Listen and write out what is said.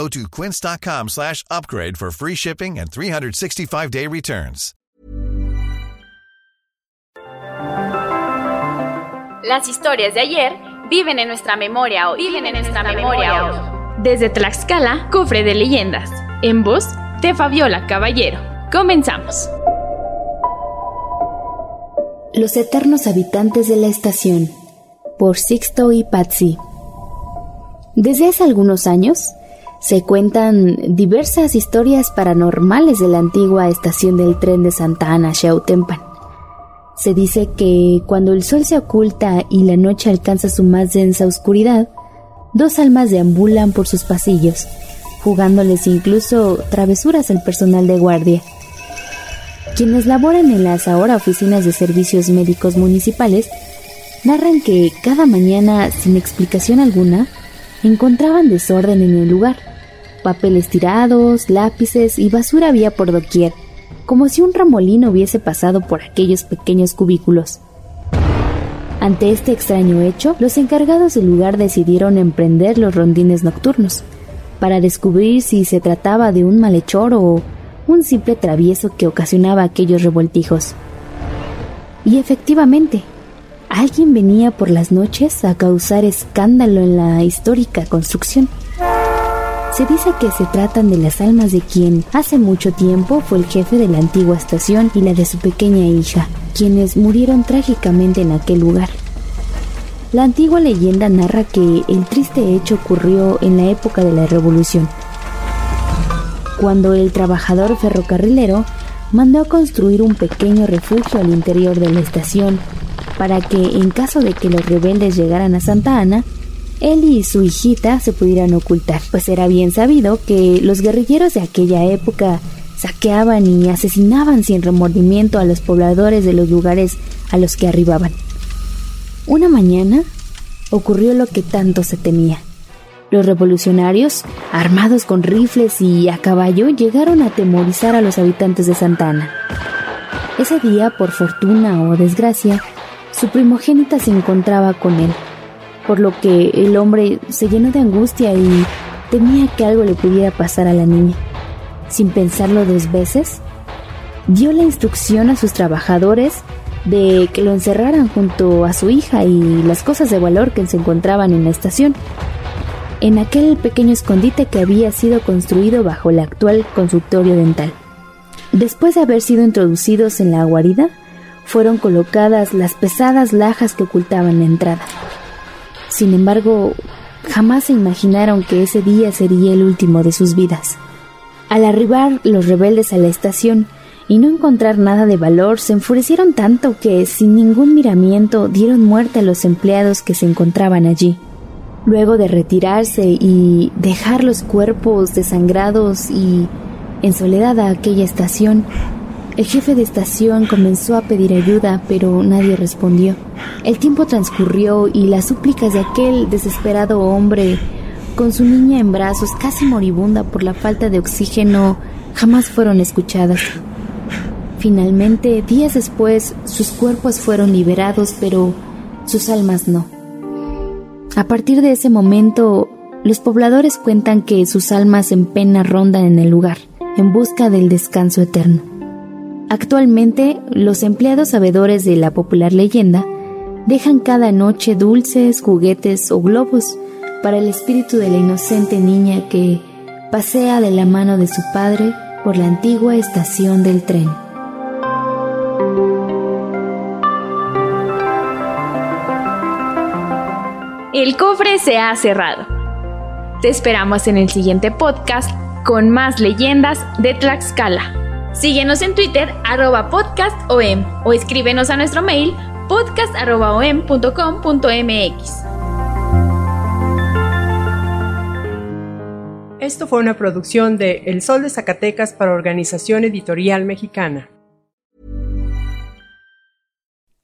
Go to quince.com slash upgrade for free shipping and 365-day returns. Las historias de ayer viven en nuestra memoria hoy. Viven en nuestra memoria hoy. Desde Tlaxcala, cofre de leyendas. En voz de Fabiola Caballero. Comenzamos. Los eternos habitantes de la estación, por Sixto y Patsy. Desde hace algunos años, se cuentan diversas historias paranormales de la antigua estación del tren de Santa Ana, Xautempan. Se dice que cuando el sol se oculta y la noche alcanza su más densa oscuridad, dos almas deambulan por sus pasillos, jugándoles incluso travesuras al personal de guardia. Quienes laboran en las ahora oficinas de servicios médicos municipales narran que cada mañana, sin explicación alguna, encontraban desorden en el lugar. Papeles tirados, lápices y basura había por doquier como si un ramolino hubiese pasado por aquellos pequeños cubículos. Ante este extraño hecho, los encargados del lugar decidieron emprender los rondines nocturnos, para descubrir si se trataba de un malhechor o un simple travieso que ocasionaba aquellos revoltijos. Y efectivamente, alguien venía por las noches a causar escándalo en la histórica construcción. Se dice que se tratan de las almas de quien hace mucho tiempo fue el jefe de la antigua estación y la de su pequeña hija, quienes murieron trágicamente en aquel lugar. La antigua leyenda narra que el triste hecho ocurrió en la época de la Revolución, cuando el trabajador ferrocarrilero mandó a construir un pequeño refugio al interior de la estación para que, en caso de que los rebeldes llegaran a Santa Ana, él y su hijita se pudieran ocultar, pues era bien sabido que los guerrilleros de aquella época saqueaban y asesinaban sin remordimiento a los pobladores de los lugares a los que arribaban. Una mañana ocurrió lo que tanto se temía. Los revolucionarios, armados con rifles y a caballo, llegaron a atemorizar a los habitantes de Santana. Ese día, por fortuna o desgracia, su primogénita se encontraba con él por lo que el hombre se llenó de angustia y temía que algo le pudiera pasar a la niña. Sin pensarlo dos veces, dio la instrucción a sus trabajadores de que lo encerraran junto a su hija y las cosas de valor que se encontraban en la estación, en aquel pequeño escondite que había sido construido bajo el actual consultorio dental. Después de haber sido introducidos en la guarida, fueron colocadas las pesadas lajas que ocultaban la entrada. Sin embargo, jamás se imaginaron que ese día sería el último de sus vidas. Al arribar los rebeldes a la estación y no encontrar nada de valor, se enfurecieron tanto que, sin ningún miramiento, dieron muerte a los empleados que se encontraban allí. Luego de retirarse y dejar los cuerpos desangrados y en soledad a aquella estación, el jefe de estación comenzó a pedir ayuda, pero nadie respondió. El tiempo transcurrió y las súplicas de aquel desesperado hombre, con su niña en brazos, casi moribunda por la falta de oxígeno, jamás fueron escuchadas. Finalmente, días después, sus cuerpos fueron liberados, pero sus almas no. A partir de ese momento, los pobladores cuentan que sus almas en pena rondan en el lugar, en busca del descanso eterno. Actualmente, los empleados sabedores de la popular leyenda dejan cada noche dulces, juguetes o globos para el espíritu de la inocente niña que pasea de la mano de su padre por la antigua estación del tren. El cofre se ha cerrado. Te esperamos en el siguiente podcast con más leyendas de Tlaxcala. Síguenos en Twitter, arroba podcastom, o escríbenos a nuestro mail podcast.om.com.mx. Esto fue una producción de El Sol de Zacatecas para Organización Editorial Mexicana.